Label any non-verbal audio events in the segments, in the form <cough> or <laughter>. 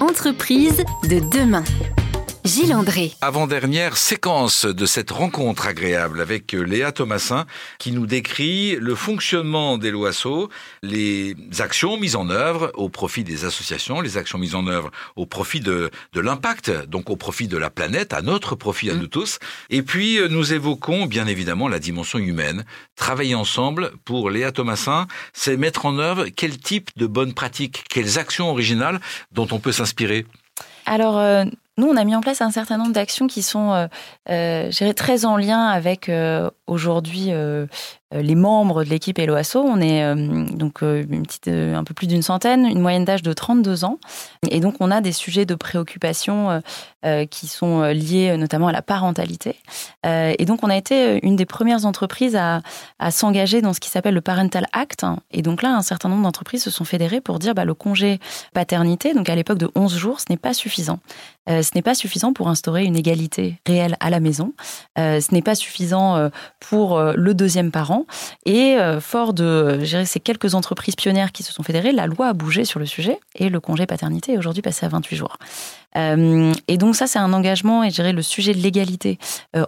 Entreprise de demain. Gilles André. Avant-dernière séquence de cette rencontre agréable avec Léa Thomasin qui nous décrit le fonctionnement des LOASO, les actions mises en œuvre au profit des associations, les actions mises en œuvre au profit de, de l'impact, donc au profit de la planète, à notre profit à nous tous. Et puis nous évoquons bien évidemment la dimension humaine. Travailler ensemble pour Léa Thomasin, c'est mettre en œuvre quel type de bonnes pratiques, quelles actions originales dont on peut s'inspirer? Alors, euh, nous, on a mis en place un certain nombre d'actions qui sont, euh, euh, très en lien avec euh, aujourd'hui euh, les membres de l'équipe Eloasso. On est donc une petite, un peu plus d'une centaine, une moyenne d'âge de 32 ans. Et donc, on a des sujets de préoccupation qui sont liés notamment à la parentalité. et donc, on a été une des premières entreprises à, s'engager dans ce qui s'appelle le Parental Act. Et donc là, un certain nombre d'entreprises se sont fédérées pour dire bah, le congé paternité, donc à l'époque de 11 jours, ce n'est pas suffisant. ce n'est pas suffisant pour instaurer une égalité réelle à la maison. ce n'est pas suffisant pour euh, le deuxième parent. Et euh, fort de ces quelques entreprises pionnières qui se sont fédérées, la loi a bougé sur le sujet et le congé paternité est aujourd'hui passé à 28 jours. Euh, et donc ça, c'est un engagement, et dirais le sujet de l'égalité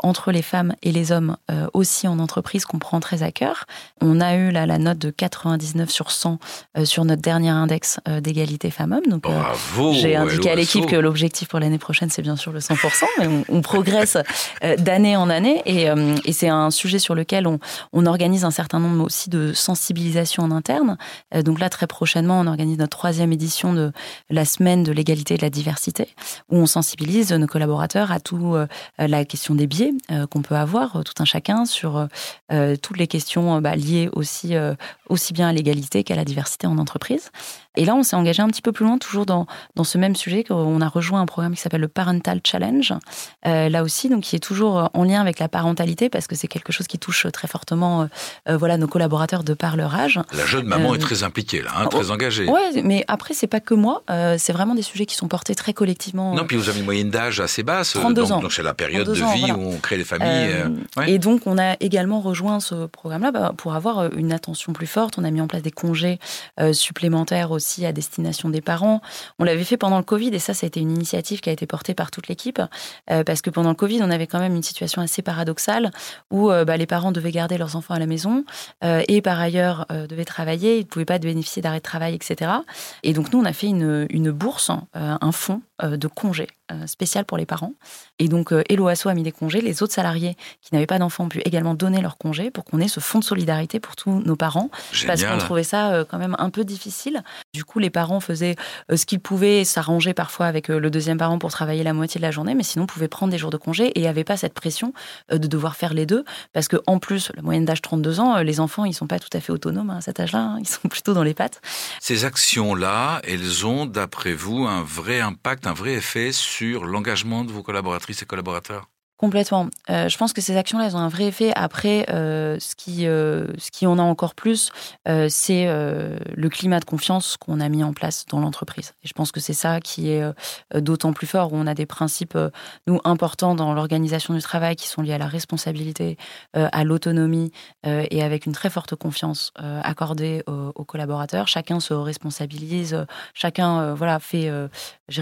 entre les femmes et les hommes aussi en entreprise qu'on prend très à cœur. On a eu là, la note de 99 sur 100 sur notre dernier index d'égalité femmes-hommes. Donc j'ai indiqué à l'équipe que l'objectif pour l'année prochaine, c'est bien sûr le 100%, mais on, progresse d'année en année. Et, et c'est un sujet sur lequel on, on, organise un certain nombre aussi de sensibilisation en interne. Euh, donc là, très prochainement, on organise notre troisième édition de la semaine de l'égalité et de la diversité, où on sensibilise nos collaborateurs à tout euh, la question des biais euh, qu'on peut avoir, tout un chacun, sur toutes les questions bah, liées aussi, aussi bien à l'égalité qu'à la diversité en entreprise. Et là, on s'est engagé un petit peu plus loin, toujours dans, dans ce même sujet, qu'on a rejoint un programme qui s'appelle le Parental Challenge, là aussi, donc qui est toujours en lien avec la parentalité, parce que c'est quelque chose qui touche très fortement voilà, nos collaborateurs de par leur âge. La jeune maman est euh, très impliquée, là, hein, très oh, engagée. Oui, mais après, c'est pas que moi. Euh, c'est vraiment des sujets qui sont portés très collectivement. Non, puis vous avez une moyenne d'âge assez basse. 32 donc, ans. Donc c'est la période de vie où on crée les familles. Et donc, on a également rejoint ce programme-là bah, pour avoir une attention plus forte. On a mis en place des congés supplémentaires aussi à destination des parents. On l'avait fait pendant le Covid et ça, ça a été une initiative qui a été portée par toute l'équipe parce que pendant le Covid, on avait quand même une situation assez paradoxale où bah, les parents devaient garder leurs enfants à la maison euh, et par ailleurs euh, devaient travailler, ils ne pouvaient pas bénéficier d'arrêt de travail, etc. Et donc nous, on a fait une, une bourse, euh, un fonds de congés euh, spécial pour les parents. Et donc, euh, Eloasso a mis des congés. Les autres salariés qui n'avaient pas d'enfants ont pu également donner leurs congés pour qu'on ait ce fonds de solidarité pour tous nos parents. Parce qu'on trouvait ça euh, quand même un peu difficile. Du coup, les parents faisaient ce qu'ils pouvaient, s'arranger parfois avec le deuxième parent pour travailler la moitié de la journée, mais sinon, pouvaient prendre des jours de congés et n'avaient pas cette pression de devoir faire les deux. Parce que en plus, la moyenne d'âge 32 ans, les enfants, ils sont pas tout à fait autonomes à cet âge-là. Hein. Ils sont plutôt dans les pattes. Ces actions-là, elles ont, d'après vous, un vrai impact, un vrai effet sur l'engagement de vos collaboratrices et collaborateurs? Complètement. Euh, je pense que ces actions-là, elles ont un vrai effet. Après, euh, ce, qui, euh, ce qui en a encore plus, c'est le climat de confiance qu'on a mis en place dans l'entreprise. Et je pense que c'est ça qui est d'autant plus fort, où on a des principes, nous, importants dans l'organisation du travail qui sont liés à la responsabilité, à l'autonomie et avec une très forte confiance accordée aux, collaborateurs. Chacun se responsabilise, chacun voilà, fait,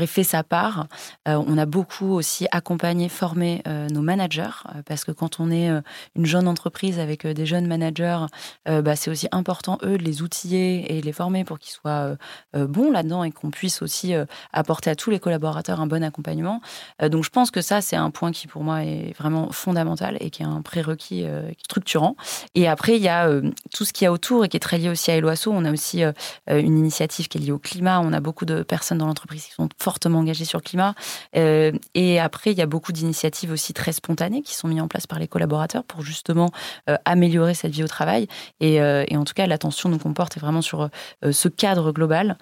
fait sa part. on a beaucoup aussi accompagné, formé nos managers, euh, parce que quand on est euh, une jeune entreprise avec euh, des jeunes managers, bah, c'est aussi important, eux, de les outiller et les former pour qu'ils soient bons là-dedans et qu'on puisse aussi apporter à tous les collaborateurs un bon accompagnement. donc je pense que ça, c'est un point qui pour moi est vraiment fondamental et qui est un prérequis structurant. Et après, il y a tout ce qu'il y a autour et qui est très lié aussi à Eloasso. On a aussi une initiative qui est liée au climat. On a beaucoup de personnes dans l'entreprise qui sont fortement engagées sur le climat. et après, il y a beaucoup d'initiatives aussi très spontanés qui sont mis en place par les collaborateurs pour justement euh, améliorer cette vie au travail. Et, euh, et en tout cas, l'attention nous comporte est vraiment sur euh, ce cadre global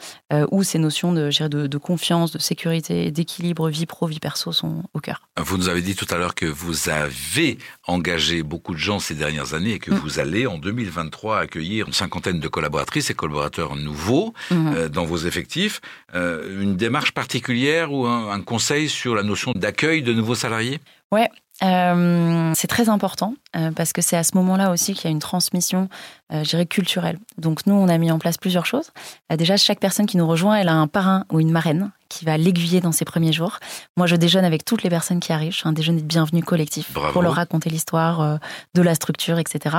où ces notions de, de, de confiance, de sécurité, d'équilibre, vie pro, vie perso sont au cœur. Vous nous avez dit tout à l'heure que vous avez engagé beaucoup de gens ces dernières années et que mm. vous allez en 2023 accueillir une cinquantaine de collaboratrices et collaborateurs nouveaux mm-hmm. dans vos effectifs. une démarche particulière particulière ou un, conseil sur la notion d'accueil de nouveaux salariés? Ouais, euh, c'est très important euh, parce que c'est à ce moment-là aussi qu'il y a une transmission, euh, je dirais, culturelle. Donc nous, on a mis en place plusieurs choses. déjà, chaque personne qui nous rejoint, elle a un parrain ou une marraine qui va l'aiguiller dans ses premiers jours. Moi, je déjeune avec toutes les personnes qui arrivent. Je fais un déjeuner de bienvenue collectif pour leur raconter l'histoire de la structure, etc.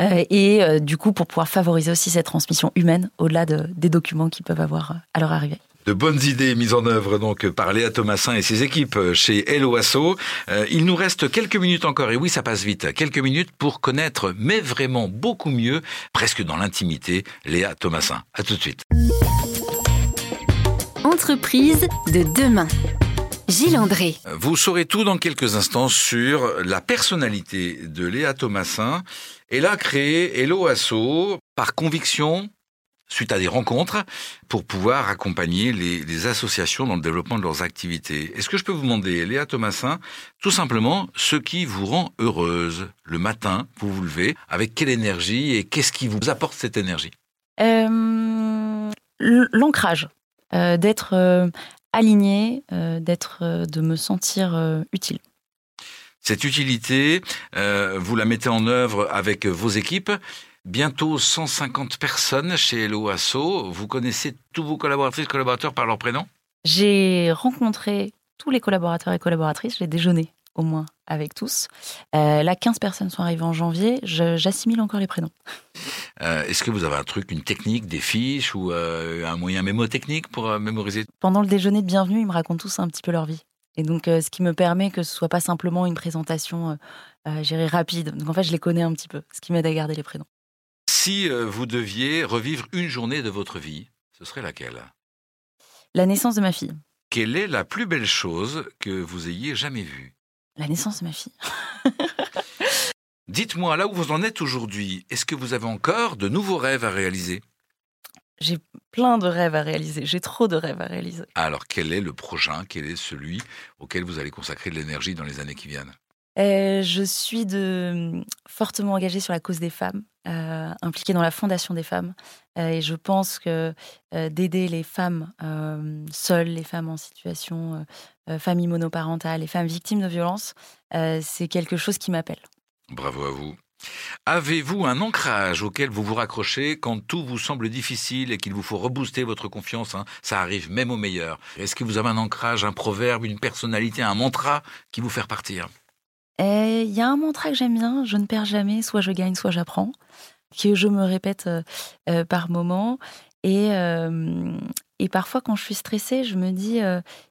et du coup, pour pouvoir favoriser aussi cette transmission humaine au-delà de, des documents qu'ils peuvent avoir à leur arrivée de bonnes idées mises en œuvre donc par Léa Thomasin et ses équipes chez Hello Asso. Euh, il nous reste quelques minutes encore, et oui, ça passe vite, quelques minutes pour connaître, mais vraiment beaucoup mieux, presque dans l'intimité, Léa Thomasin. À tout de suite. Entreprise de demain. Gilles André. Vous saurez tout dans quelques instants sur la personnalité de Léa Thomasin. Elle a créé Hello Asso par conviction, suite à des rencontres pour pouvoir accompagner les, associations dans le développement de leurs activités. Est-ce que je peux vous demander, Léa Thomasin, tout simplement ce qui vous rend heureuse le matin, vous vous levez, avec quelle énergie et qu'est-ce qui vous apporte cette énergie? Euh, L'ancrage, euh, d'être euh, aligné, d'être, de me sentir utile. Cette utilité, vous la mettez en œuvre avec vos équipes bientôt 150 personnes chez Hello Asso. Vous connaissez tous vos collaboratrices et collaborateurs par leur prénom? J'ai rencontré tous les collaborateurs et collaboratrices, j'ai déjeuné au moins avec tous. Euh, là, 15 personnes sont arrivées en janvier, j'assimile encore les prénoms. Euh, est-ce que vous avez un truc, une technique, des fiches ou euh, un moyen mémotechnique pour euh, mémoriser? Pendant le déjeuner de bienvenue, ils me racontent tous un petit peu leur vie. Et donc, ce qui me permet que ce soit pas simplement une présentation gérée rapide. Donc, en fait, je les connais un petit peu, ce qui m'aide à garder les prénoms. Si euh, vous deviez revivre une journée de votre vie, ce serait laquelle? La naissance de ma fille. Quelle est la plus belle chose que vous ayez jamais vue? La naissance de ma fille. <laughs> Dites-moi, là où vous en êtes aujourd'hui, est-ce que vous avez encore de nouveaux rêves à réaliser? J'ai plein de rêves à réaliser, j'ai trop de rêves à réaliser. Alors quel est le prochain? Quel est celui auquel vous allez consacrer de l'énergie dans les années qui viennent? Euh, je suis fortement engagée sur la cause des femmes, euh, impliquée dans la fondation des femmes. Euh, et je pense que d'aider les femmes seules, les femmes en situation famille monoparentale, les femmes victimes de violences, c'est quelque chose qui m'appelle. Bravo à vous. Avez-vous un ancrage auquel vous vous raccrochez quand tout vous semble difficile et qu'il vous faut rebooster votre confiance hein? Ça arrive même au meilleur. Est-ce que vous avez un ancrage, un proverbe, une personnalité, un mantra qui vous fait partir il y a un mantra que j'aime bien, je ne perds jamais, soit je gagne, soit j'apprends, que je me répète euh, euh, par moment. Et, euh, et parfois, quand je suis stressée, je me dis,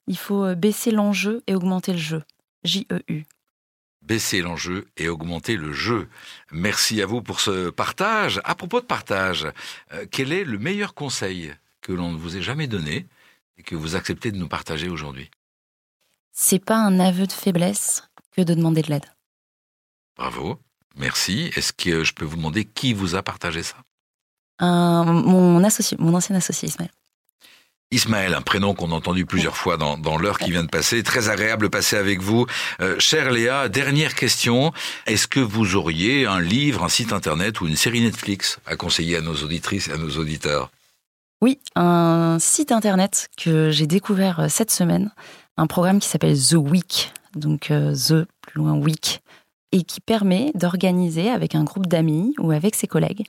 il faut baisser l'enjeu et augmenter le jeu. J-E-U. Baisser l'enjeu et augmenter le jeu. Merci à vous pour ce partage. À propos de partage, quel est le meilleur conseil que l'on ne vous ait jamais donné et que vous acceptez de nous partager aujourd'hui? C'est pas un aveu de faiblesse, que de demander de l'aide. Bravo, merci. Est-ce que je peux vous demander qui vous a partagé ça? Mon, associé, mon ancien associé Ismaël. Ismaël, un prénom qu'on a entendu plusieurs fois dans, l'heure qui vient de passer. Très agréable de passer avec vous. Euh, chère Léa, dernière question. Est-ce que vous auriez un livre, un site internet ou une série Netflix à conseiller à nos auditrices et à nos auditeurs? Oui, un site internet que j'ai découvert euh, cette semaine. Un programme qui s'appelle The Week donc euh, The, plus loin Week, et qui permet d'organiser avec un groupe d'amis ou avec ses collègues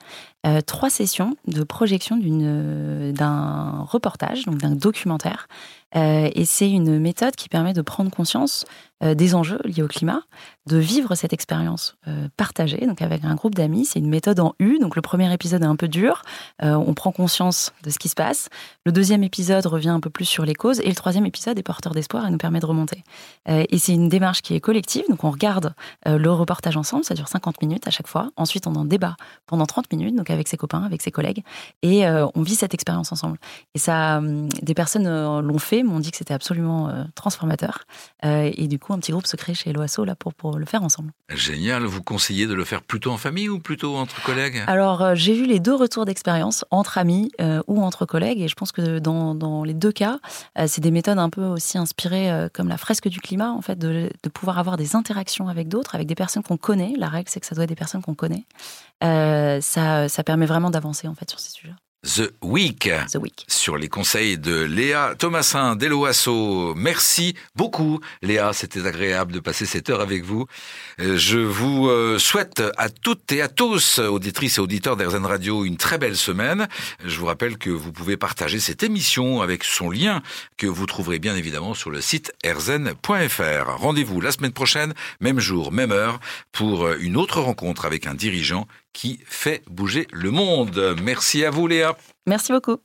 euh, trois sessions de projection euh, d'un reportage, donc d'un documentaire. Et c'est une méthode qui permet de prendre conscience des enjeux liés au climat, de vivre cette expérience euh, partagée, donc avec un groupe d'amis. C'est une méthode en U. Donc le premier épisode est un peu dur. Euh, on prend conscience de ce qui se passe. Le deuxième épisode revient un peu plus sur les causes. Et le troisième épisode est porteur d'espoir et nous permet de remonter. Euh, et c'est une démarche qui est collective. Donc on regarde le reportage ensemble. Ça dure 50 minutes à chaque fois. Ensuite, on en débat pendant 30 minutes, donc avec ses copains, avec ses collègues. Et on vit cette expérience ensemble. Et ça, des personnes l'ont fait, m'ont dit que c'était absolument transformateur. et du coup, un petit groupe se crée chez l'OASO là pour, pour le faire ensemble. Génial. Vous conseillez de le faire plutôt en famille ou plutôt entre collègues? Alors, euh, j'ai vu les deux retours d'expérience, entre amis euh, ou entre collègues, et je pense que dans, dans les deux cas, euh, c'est des méthodes un peu aussi inspirées comme la fresque du climat, en fait, de, de pouvoir avoir des interactions avec d'autres, avec des personnes qu'on connaît. La règle, c'est que ça doit être des personnes qu'on connaît. ça, ça permet vraiment d'avancer, en fait, sur ces sujets. The Week. The Week. Sur les conseils de Léa Thomasin d'Eloasso. Merci beaucoup, Léa. C'était agréable de passer cette heure avec vous. Euh, je vous euh, souhaite à toutes et à tous, auditrices et auditeurs d'Airzen Radio, une très belle semaine. Je vous rappelle que vous pouvez partager cette émission avec son lien que vous trouverez bien évidemment sur le site erzen.fr. Rendez-vous la semaine prochaine, même jour, même heure, pour une autre rencontre avec un dirigeant qui fait bouger le monde. Merci à vous Léa. Merci beaucoup.